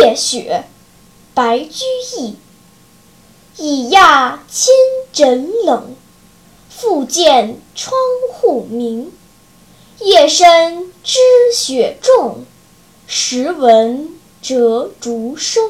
夜雪，白居易。已讶衾枕冷，复见窗户明。夜深知雪重，时闻折竹声。